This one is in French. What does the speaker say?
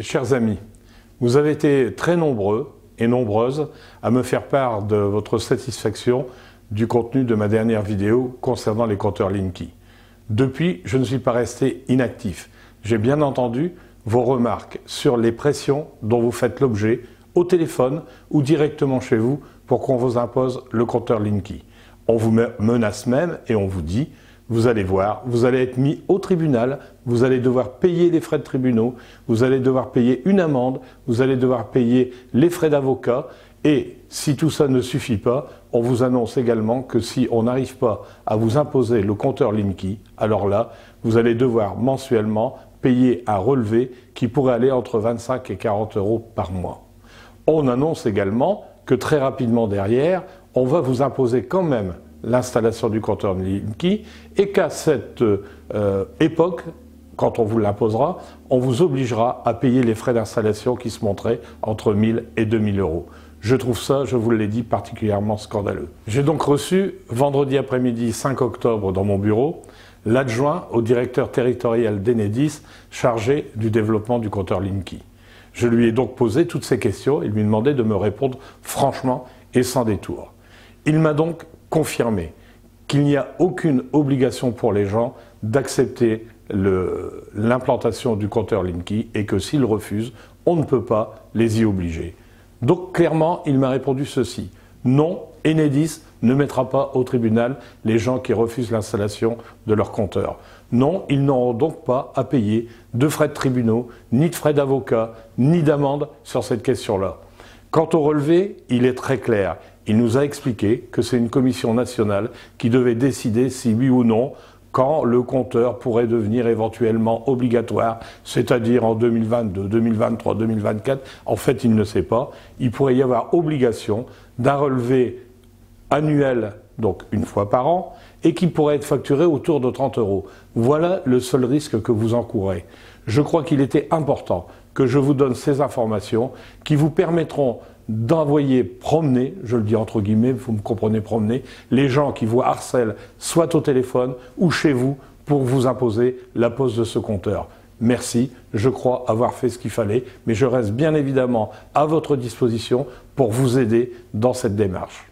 Chers amis, vous avez été très nombreux et nombreuses à me faire part de votre satisfaction du contenu de ma dernière vidéo concernant les compteurs Linky. Depuis, je ne suis pas resté inactif. J'ai bien entendu vos remarques sur les pressions dont vous faites l'objet au téléphone ou directement chez vous pour qu'on vous impose le compteur Linky. On vous menace même et on vous dit vous allez voir, vous allez être mis au tribunal, vous allez devoir payer les frais de tribunaux, vous allez devoir payer une amende, vous allez devoir payer les frais d'avocat, et si tout ça ne suffit pas, on vous annonce également que si on n'arrive pas à vous imposer le compteur Linky, alors là, vous allez devoir mensuellement payer un relevé qui pourrait aller entre 25 et 40 euros par mois. On annonce également que très rapidement derrière, on va vous imposer quand même l'installation du compteur Linky et qu'à cette euh, époque, quand on vous l'imposera, on vous obligera à payer les frais d'installation qui se montraient entre 1000 et 2000 euros. Je trouve ça, je vous l'ai dit, particulièrement scandaleux. J'ai donc reçu vendredi après-midi 5 octobre dans mon bureau l'adjoint au directeur territorial d'Enedis chargé du développement du compteur Linky. Je lui ai donc posé toutes ces questions et lui demandé de me répondre franchement et sans détour. Il m'a donc confirmer qu'il n'y a aucune obligation pour les gens d'accepter l'implantation du compteur Linky et que s'ils refusent, on ne peut pas les y obliger. Donc clairement, il m'a répondu ceci. Non, Enedis ne mettra pas au tribunal les gens qui refusent l'installation de leur compteur. Non, ils n'auront donc pas à payer de frais de tribunaux, ni de frais d'avocat, ni d'amende sur cette question-là. Quant au relevé, il est très clair. Il nous a expliqué que c'est une commission nationale qui devait décider si oui ou non quand le compteur pourrait devenir éventuellement obligatoire, c'est-à-dire en 2022, 2023, 2024. En fait, il ne sait pas. Il pourrait y avoir obligation d'un relevé annuel, donc une fois par an, et qui pourrait être facturé autour de 30 euros. Voilà le seul risque que vous encourez. Je crois qu'il était important que je vous donne ces informations qui vous permettront d'envoyer promener, je le dis entre guillemets, vous me comprenez promener, les gens qui vous harcèlent soit au téléphone ou chez vous pour vous imposer la pose de ce compteur. Merci, je crois avoir fait ce qu'il fallait, mais je reste bien évidemment à votre disposition pour vous aider dans cette démarche.